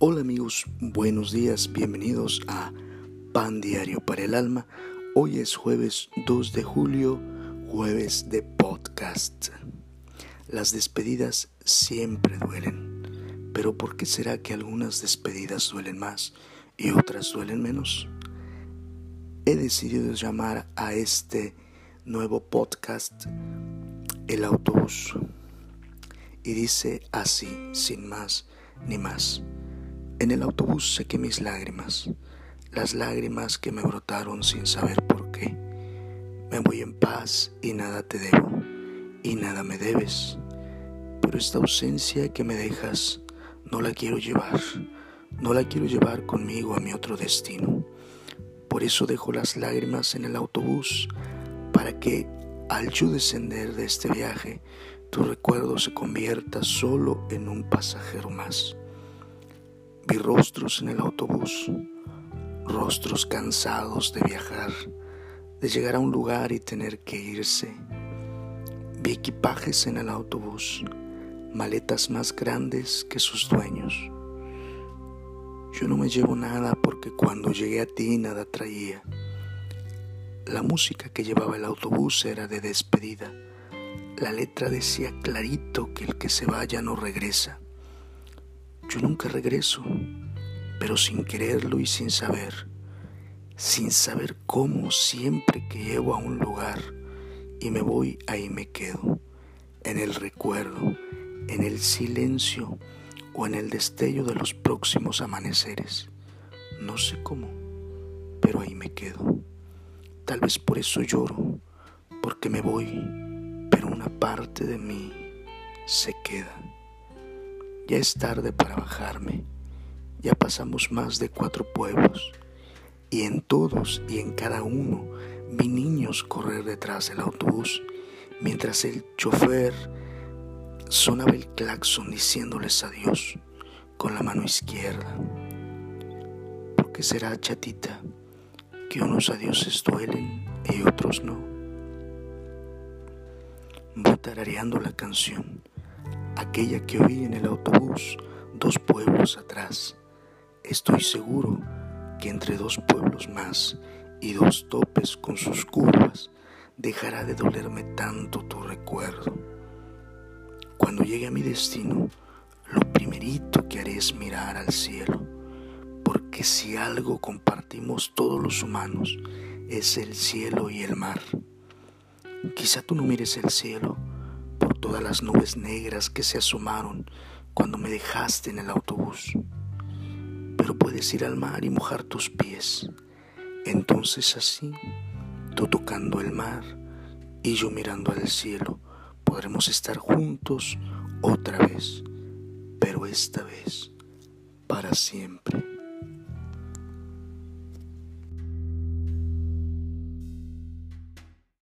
Hola amigos, buenos días, bienvenidos a Pan Diario para el Alma. Hoy es jueves 2 de julio, jueves de podcast. Las despedidas siempre duelen, pero ¿por qué será que algunas despedidas duelen más y otras duelen menos? He decidido llamar a este nuevo podcast El autobús y dice así, sin más ni más. En el autobús sequé mis lágrimas, las lágrimas que me brotaron sin saber por qué. Me voy en paz y nada te debo, y nada me debes. Pero esta ausencia que me dejas no la quiero llevar, no la quiero llevar conmigo a mi otro destino. Por eso dejo las lágrimas en el autobús, para que al yo descender de este viaje, tu recuerdo se convierta solo en un pasajero más. Vi rostros en el autobús, rostros cansados de viajar, de llegar a un lugar y tener que irse. Vi equipajes en el autobús, maletas más grandes que sus dueños. Yo no me llevo nada porque cuando llegué a ti nada traía. La música que llevaba el autobús era de despedida. La letra decía clarito que el que se vaya no regresa. Yo nunca regreso, pero sin quererlo y sin saber, sin saber cómo siempre que llego a un lugar y me voy, ahí me quedo, en el recuerdo, en el silencio o en el destello de los próximos amaneceres. No sé cómo, pero ahí me quedo. Tal vez por eso lloro, porque me voy, pero una parte de mí se queda. Ya es tarde para bajarme. Ya pasamos más de cuatro pueblos. Y en todos y en cada uno vi niños correr detrás del autobús, mientras el chofer sonaba el claxon diciéndoles adiós con la mano izquierda. ¿Por qué será, chatita, que unos adioses duelen y otros no? Voy tarareando la canción aquella que oí en el autobús dos pueblos atrás. Estoy seguro que entre dos pueblos más y dos topes con sus curvas dejará de dolerme tanto tu recuerdo. Cuando llegue a mi destino, lo primerito que haré es mirar al cielo, porque si algo compartimos todos los humanos es el cielo y el mar. Quizá tú no mires el cielo, todas las nubes negras que se asomaron cuando me dejaste en el autobús. Pero puedes ir al mar y mojar tus pies. Entonces así, tú tocando el mar y yo mirando al cielo, podremos estar juntos otra vez, pero esta vez para siempre.